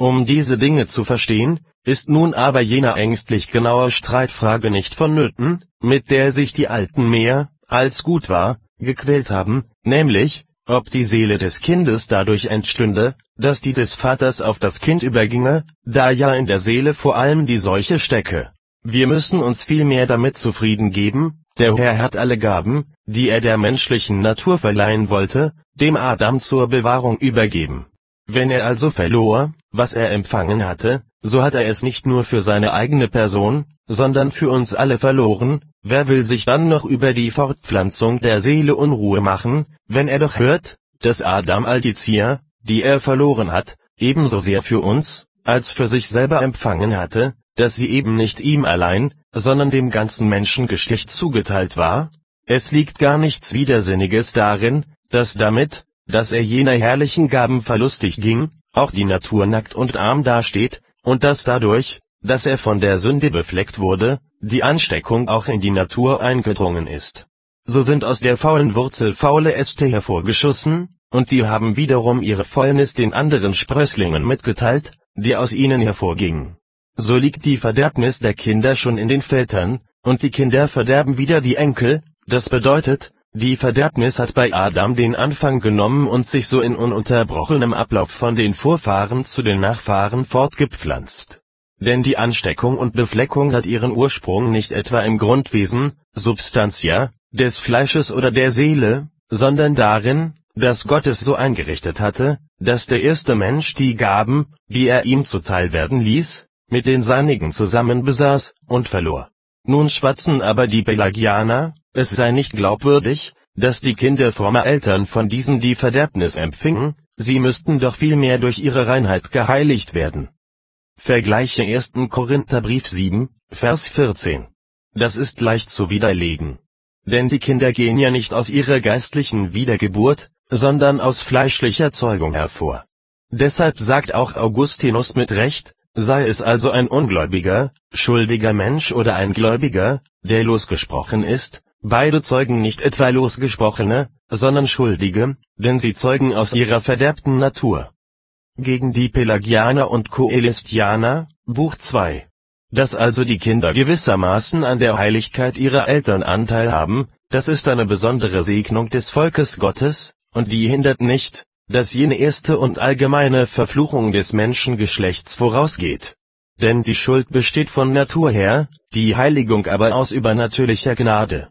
Um diese Dinge zu verstehen, ist nun aber jene ängstlich genaue Streitfrage nicht vonnöten, mit der sich die Alten mehr, als gut war, gequält haben, nämlich, ob die Seele des Kindes dadurch entstünde, dass die des Vaters auf das Kind überginge, da ja in der Seele vor allem die Seuche stecke. Wir müssen uns vielmehr damit zufrieden geben, der Herr hat alle Gaben, die er der menschlichen Natur verleihen wollte, dem Adam zur Bewahrung übergeben. Wenn er also verlor, was er empfangen hatte, so hat er es nicht nur für seine eigene Person, sondern für uns alle verloren, wer will sich dann noch über die Fortpflanzung der Seele Unruhe machen, wenn er doch hört, dass Adam all die die er verloren hat, ebenso sehr für uns, als für sich selber empfangen hatte, dass sie eben nicht ihm allein, sondern dem ganzen Menschengeschlecht zugeteilt war? Es liegt gar nichts Widersinniges darin, dass damit, dass er jener herrlichen Gaben verlustig ging, auch die Natur nackt und arm dasteht, und dass dadurch, dass er von der Sünde befleckt wurde, die Ansteckung auch in die Natur eingedrungen ist. So sind aus der faulen Wurzel faule Äste hervorgeschossen, und die haben wiederum ihre Fäulnis den anderen Sprösslingen mitgeteilt, die aus ihnen hervorgingen. So liegt die Verderbnis der Kinder schon in den Vätern, und die Kinder verderben wieder die Enkel, das bedeutet, die Verderbnis hat bei Adam den Anfang genommen und sich so in ununterbrochenem Ablauf von den Vorfahren zu den Nachfahren fortgepflanzt. Denn die Ansteckung und Befleckung hat ihren Ursprung nicht etwa im Grundwesen, Substantia, des Fleisches oder der Seele, sondern darin, dass Gott es so eingerichtet hatte, dass der erste Mensch die Gaben, die er ihm zuteil werden ließ, mit den Seinigen zusammen besaß und verlor. Nun schwatzen aber die Pelagianer, es sei nicht glaubwürdig, dass die Kinder frommer Eltern von diesen die Verderbnis empfingen, sie müssten doch vielmehr durch ihre Reinheit geheiligt werden. Vergleiche 1. Korintherbrief 7, Vers 14. Das ist leicht zu widerlegen. Denn die Kinder gehen ja nicht aus ihrer geistlichen Wiedergeburt, sondern aus fleischlicher Zeugung hervor. Deshalb sagt auch Augustinus mit Recht, sei es also ein ungläubiger, schuldiger Mensch oder ein Gläubiger, der losgesprochen ist, beide zeugen nicht etwa losgesprochene, sondern Schuldige, denn sie zeugen aus ihrer verderbten Natur. Gegen die Pelagianer und Koelistianer, Buch 2. Dass also die Kinder gewissermaßen an der Heiligkeit ihrer Eltern Anteil haben, das ist eine besondere Segnung des Volkes Gottes, und die hindert nicht, dass jene erste und allgemeine Verfluchung des Menschengeschlechts vorausgeht. Denn die Schuld besteht von Natur her, die Heiligung aber aus übernatürlicher Gnade.